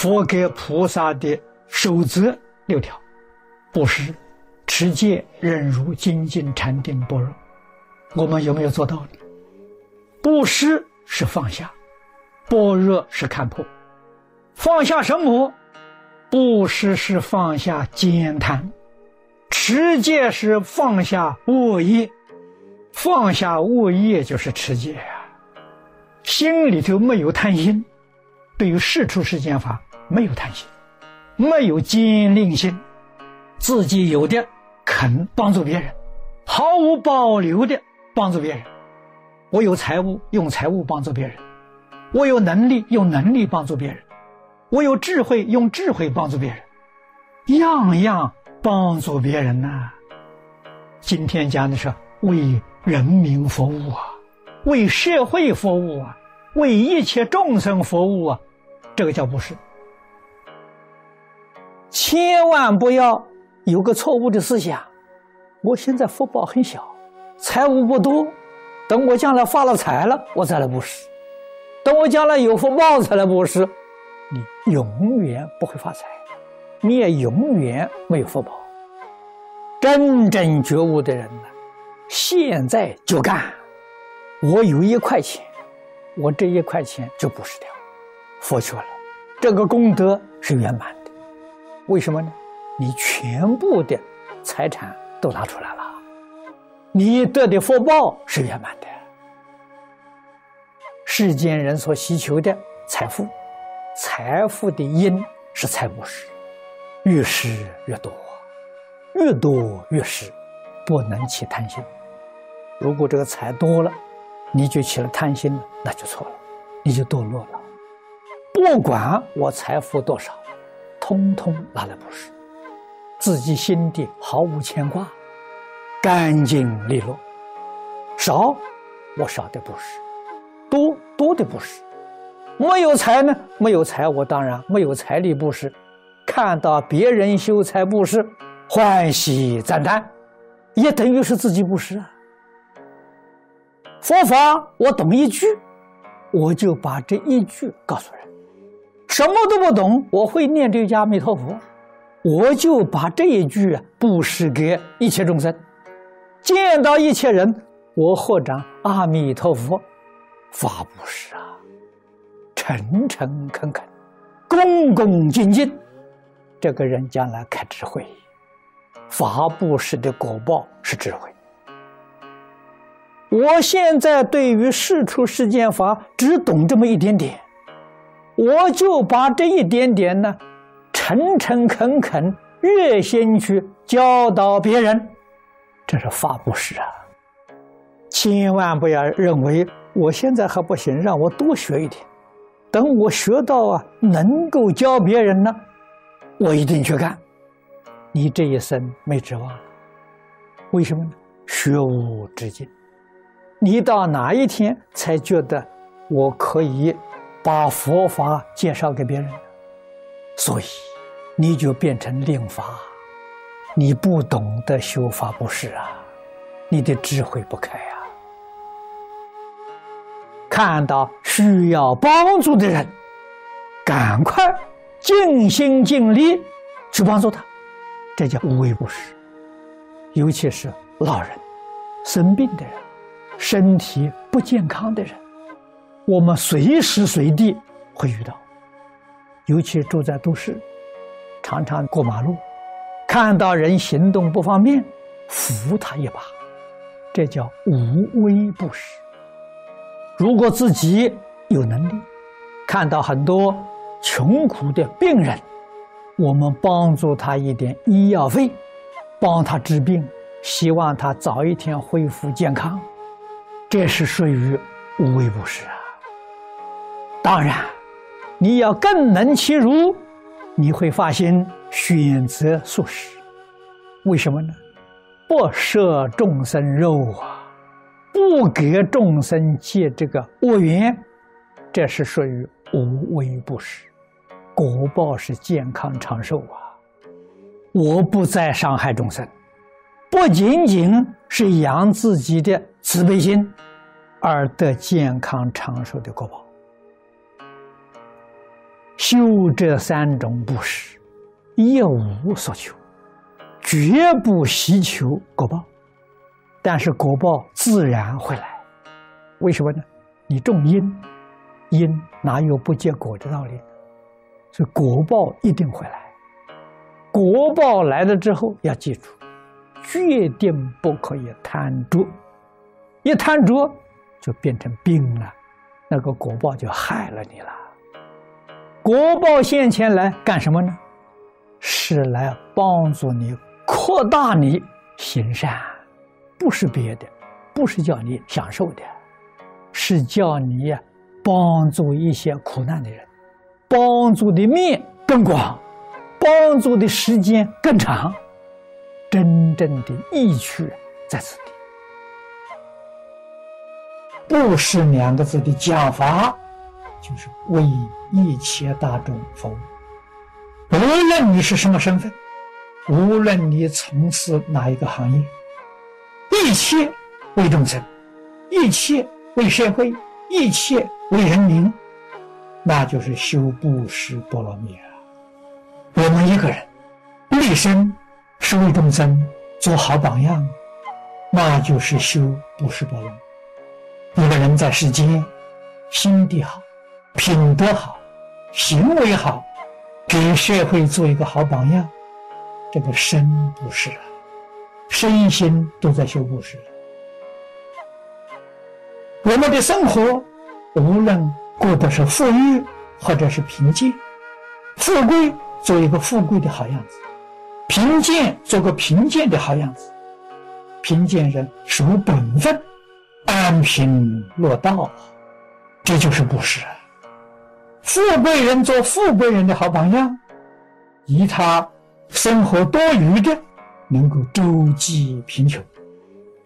佛给菩萨的守则六条：布施、持戒、忍辱、精进、禅定、般若。我们有没有做到呢？布施是放下，般若是看破。放下什么？布施是放下慳贪，持戒是放下恶业，放下恶业就是持戒啊。心里头没有贪心，对于世出世间法没有贪心，没有坚定心，自己有的肯帮助别人，毫无保留的帮助别人。我有财物，用财物帮助别人；我有能力，用能力帮助别人；我有智慧，用智慧帮助别人，样样帮助别人呐。今天讲的是为人民服务啊，为社会服务啊，为一切众生服务啊，这个叫布施。千万不要有个错误的思想，我现在福报很小，财物不多。等我将来发了财了，我再来布施；等我将来有福报才来布施。你永远不会发财，你也永远没有福报。真正觉悟的人呢，现在就干。我有一块钱，我这一块钱就布施掉，佛去了，这个功德是圆满的。为什么呢？你全部的财产都拿出来了。你得的福报是圆满的。世间人所需求的财富，财富的因是财布施，越施越多，越多越施，不能起贪心。如果这个财多了，你就起了贪心，那就错了，你就堕落了。不管我财富多少，通通拿来布施，自己心底毫无牵挂。干净利落，少我少的布施，多多的布施。没有财呢？没有财，我当然没有财力布施。看到别人修财布施，欢喜赞叹，也等于是自己布施啊。佛法我懂一句，我就把这一句告诉人。什么都不懂，我会念这句阿弥陀佛，我就把这一句布施给一切众生。见到一切人，我合掌阿弥陀佛，发布施啊，诚诚恳恳，恭恭敬敬，这个人将来开智慧，发布施的果报是智慧。我现在对于世出世间法只懂这么一点点，我就把这一点点呢，诚诚恳恳、热心去教导别人。这是法布施啊！千万不要认为我现在还不行，让我多学一点。等我学到啊，能够教别人呢，我一定去干。你这一生没指望了，为什么呢？学无止境。你到哪一天才觉得我可以把佛法介绍给别人？所以你就变成令法。你不懂得修法布施啊，你的智慧不开啊。看到需要帮助的人，赶快尽心尽力去帮助他，这叫无微不施。尤其是老人、生病的人、身体不健康的人，我们随时随地会遇到。尤其住在都市，常常过马路。看到人行动不方便，扶他一把，这叫无微不施。如果自己有能力，看到很多穷苦的病人，我们帮助他一点医药费，帮他治病，希望他早一天恢复健康，这是属于无微不施啊。当然，你要更能其如。你会发现选择素食，为什么呢？不摄众生肉啊，不给众生结这个恶缘，这是属于无微不施，果报是健康长寿啊。我不再伤害众生，不仅仅是养自己的慈悲心，而得健康长寿的果报。修这三种布施，一无所求，绝不希求果报，但是果报自然会来。为什么呢？你种因，因哪有不结果的道理？所以果报一定会来。果报来了之后，要记住，决定不可以贪着，一贪着就变成病了，那个果报就害了你了。国报现前来干什么呢？是来帮助你扩大你行善，不是别的，不是叫你享受的，是叫你帮助一些苦难的人，帮助的面更广，帮助的时间更长，真正的意趣在此地。不是两个字的讲法。就是为一切大众服务，无论你是什么身份，无论你从事哪一个行业，一切为众生，一切为社会，一切为人民，那就是修布施波罗蜜啊！我们一个人立身是为众生做好榜样，那就是修布施波罗蜜。一个人在世间心地好。品德好，行为好，给社会做一个好榜样，这个身不是啊，身心都在修布施。我们的生活，无论过的是富裕或者是贫贱，富贵做一个富贵的好样子，贫贱做个贫贱的好样子，贫贱人守本分，安贫乐道，这就是布施啊。富贵人做富贵人的好榜样，以他生活多余的，能够周济贫穷，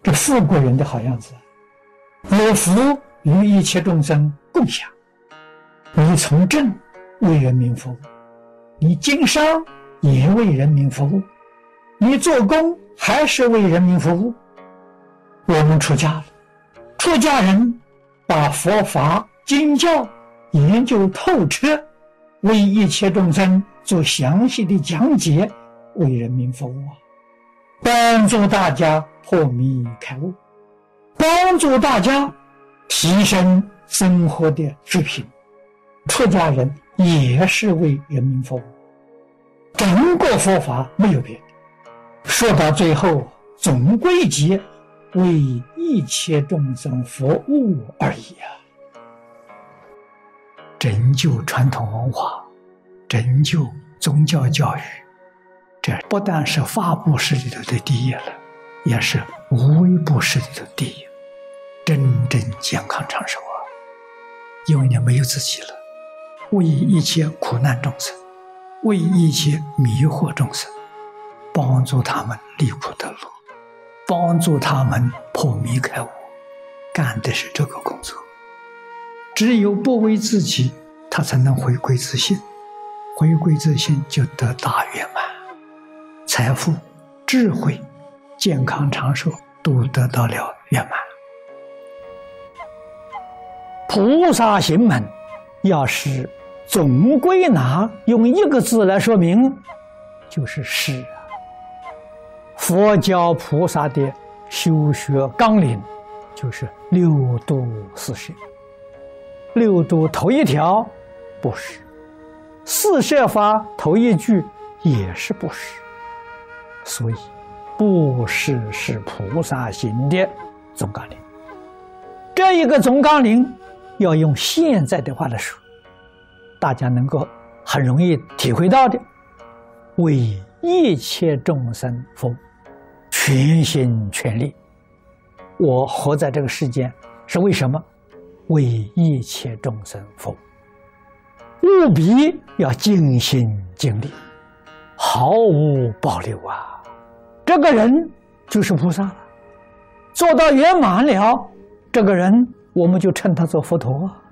这富贵人的好样子，有福与一切众生共享。你从政为人民服务，你经商也为人民服务，你做工还是为人民服务。我们出家了，出家人把佛法经教。研究透彻，为一切众生做详细的讲解，为人民服务啊！帮助大家破迷开悟，帮助大家提升生活的水平。出家人也是为人民服务，整个佛法没有别的，说到最后总归结为一切众生服务而已啊！拯救传统文化，拯救宗教教育，这不但是法布施里头的第一了，也是无为布施里头第一。真正健康长寿啊！因为你没有自己了，为一切苦难众生，为一切迷惑众生，帮助他们离苦得乐，帮助他们破迷开悟，干的是这个工作。只有不为自己，他才能回归自信，回归自信就得大圆满，财富、智慧、健康长寿都得到了圆满。菩萨行门，要是总归纳用一个字来说明，就是是啊。佛教菩萨的修学纲领，就是六度四摄。六度头一条，不是；四摄法头一句也是不是。所以，布施是菩萨行的总纲领。这一个总纲领，要用现在的话来说，大家能够很容易体会到的：为一切众生服务，全心全力。我活在这个世间，是为什么？为一切众生服务，务必要尽心尽力，毫无保留啊！这个人就是菩萨了，做到圆满了，这个人我们就称他做佛陀啊。